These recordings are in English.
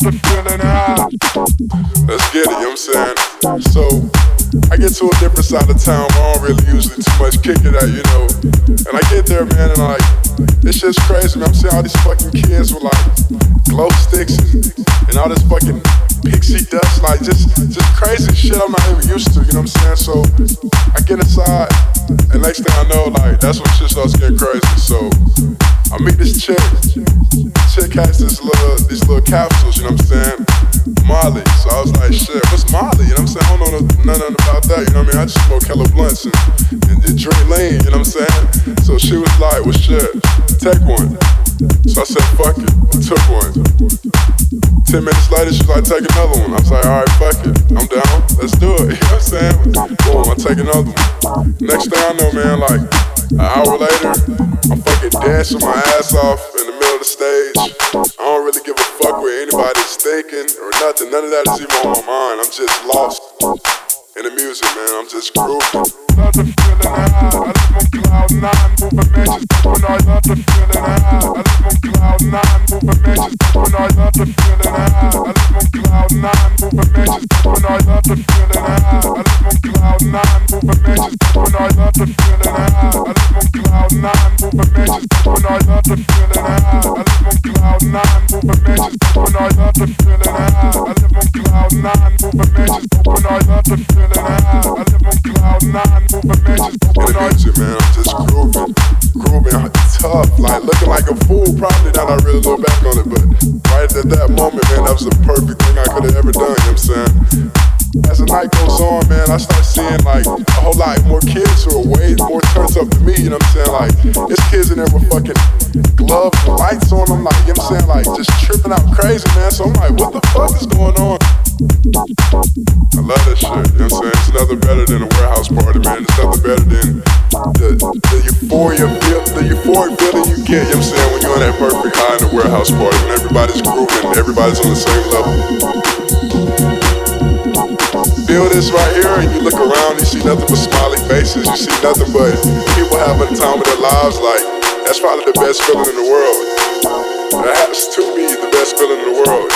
the feeling high. Let's get it, you know what I'm saying? So, I get to a different side of town but I don't really usually too much kick it out, you know. And I get there, man, and I'm like, this shit's crazy, man. I'm seeing all these fucking kids with like glow sticks and, and all this fucking pixie dust, like just just crazy shit I'm not even used to, you know what I'm saying? So, I get inside, and next thing I know, like, that's when shit starts getting crazy. So, I meet this chick chick has this little, these little capsules, you know what I'm saying? Molly. So I was like, shit, what's Molly? You know what I'm saying? I don't know nothing about that, you know what I mean? I just smoke hella blunts and, and, and drink lean, you know what I'm saying? So she was like, well, shit, take one. So I said, fuck it. I took one. Ten minutes later, she's like, take another one. I was like, alright, fuck it. I'm down. Let's do it. You know what I'm saying? Boom, I take another one. Next thing I know, man, like, an hour later, I'm fucking dancing my ass off in the middle of the stage. I don't really give a fuck what anybody's thinking or nothing. None of that is even on my mind. I'm just lost in the music, man. I'm just grooving. Love the feeling. I live on cloud nine, moving matches when I love the feeling. I live on cloud nine, moving matches when I love the feeling. I live on cloud nine, moving matches when I love the feeling. I live on cloud nine, moving matches when I love the feeling. I live on cloud nine, moving matches when I love the feeling high cloud nine, moving matches, open I love the feeling high. I live on cloud nine, moving matches, open I love the feeling high. I live on cloud nine, moving matches, open I love man, I'm just grooving, grooving tough, like looking like a fool. Probably that I really look back on it, but right at that moment, man, that was the perfect thing I could have ever done. You know what I'm saying? as the night goes on, man, I start seeing like a whole lot more kids who are way more turns up than me, you know what I'm saying? Like, there's kids in there with fucking gloves and lights on them, like, you know what I'm saying? Like, just tripping out crazy, man. So I'm like, what the fuck is going on? I love that shit, you know what I'm saying? It's nothing better than a warehouse party, man. It's nothing better than the, the euphoria, the euphoria feeling you get, you know what I'm saying? When you're on that perfect high in a warehouse party, when everybody's grooving, everybody's on the same level feel this right here and you look around and see nothing but smiley faces. You see nothing but people having a time with their lives. Like, that's probably the best feeling in the world. That has to be the best feeling in the world.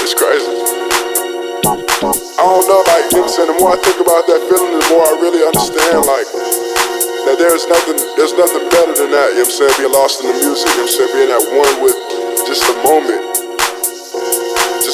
It's crazy. I don't know, like, you? The more I think about that feeling, the more I really understand, like, that there's nothing, there's nothing better than that, you know what I'm saying? Being lost in the music, you know what I'm saying? Being at one with just the moment.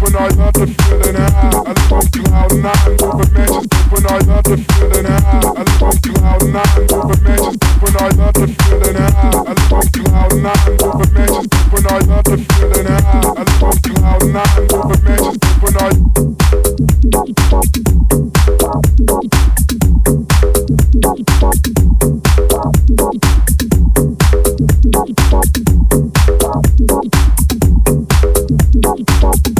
when I love the feeling high. I live on cloud nine, moving matches when I love the feeling high. I live on cloud nine, moving matches when I love the feeling high. I live on cloud nine, moving matches when I love the feeling high. I live on cloud nine, moving matches when I. Thank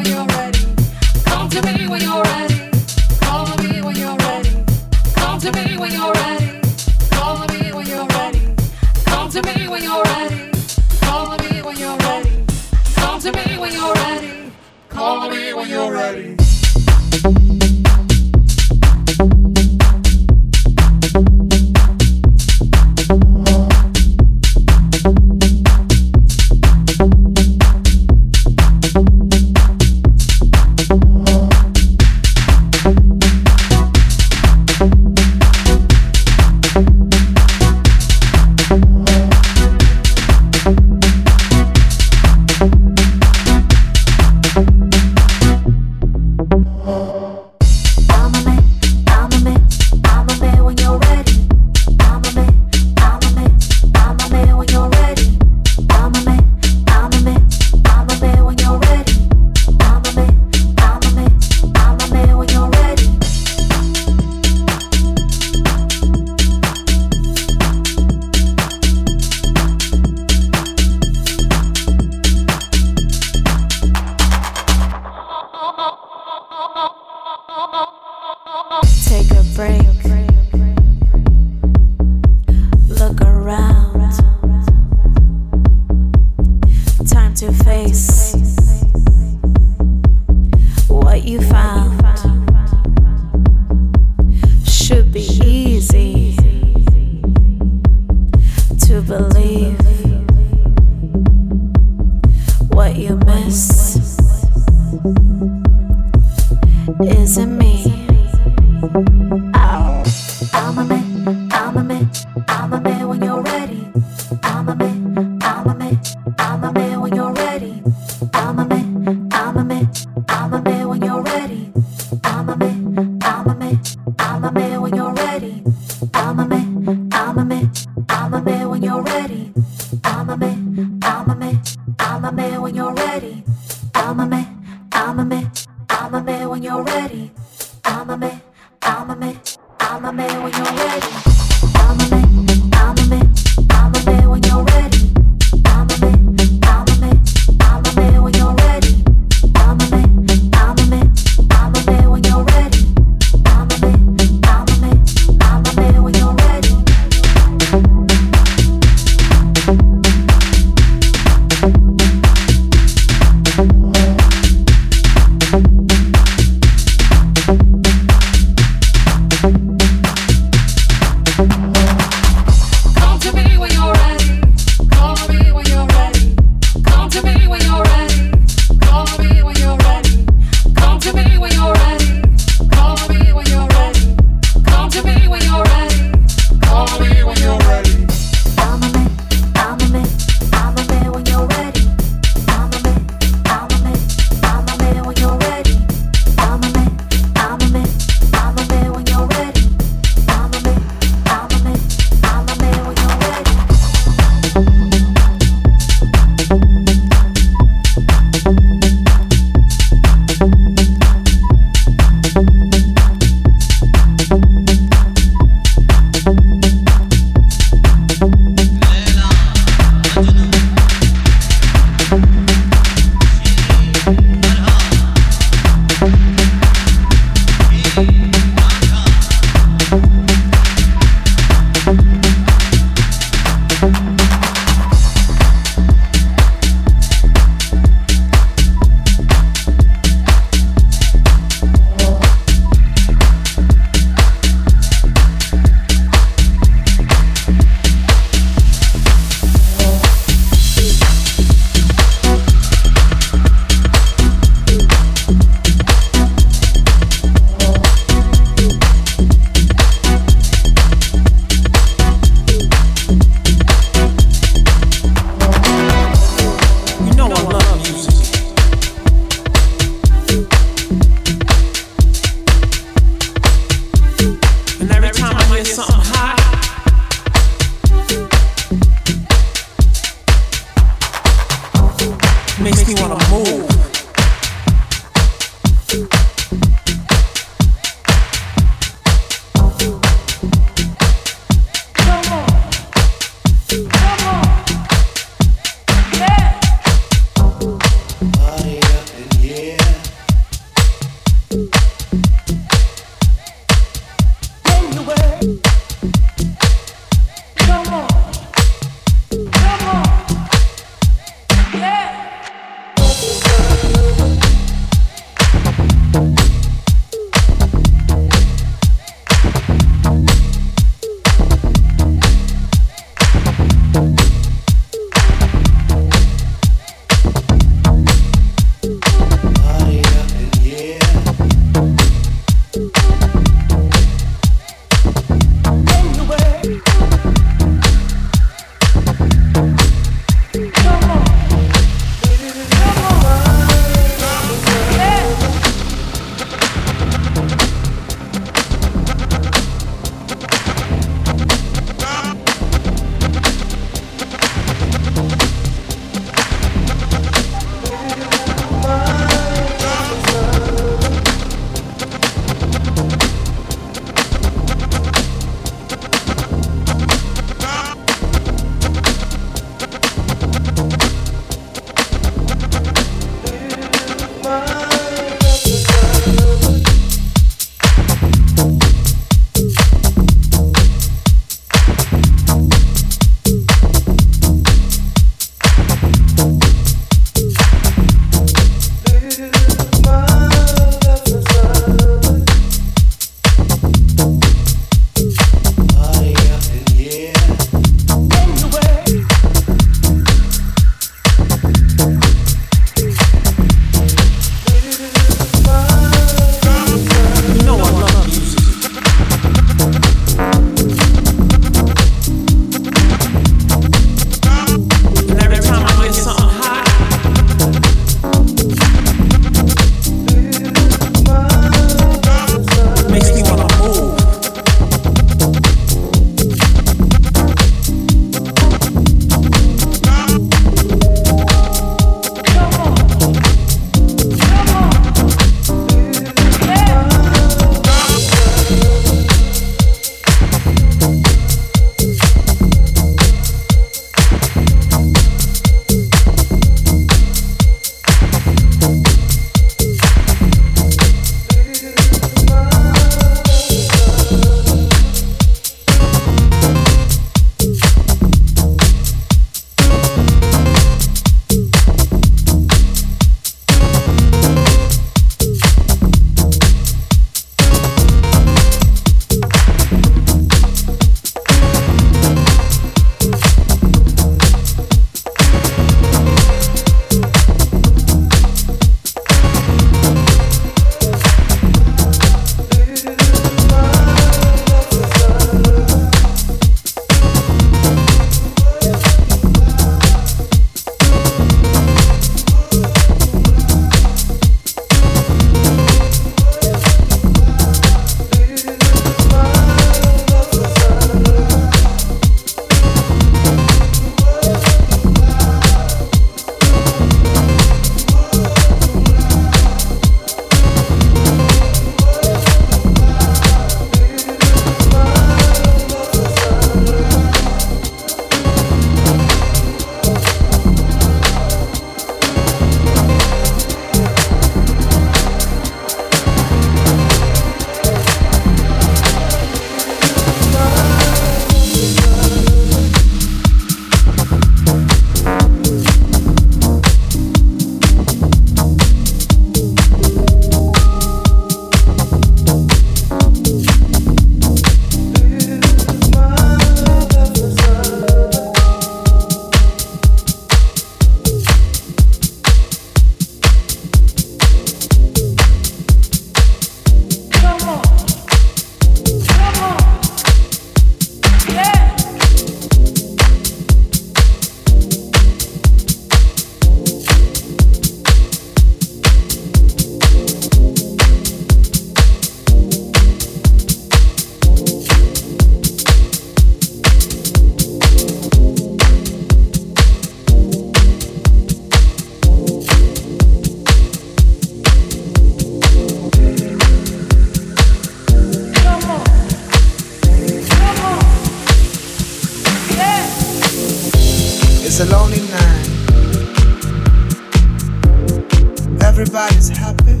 everybody's happy.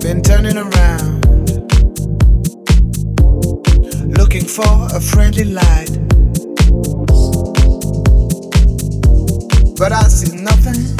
Been turning around, looking for a friendly light. But I see nothing.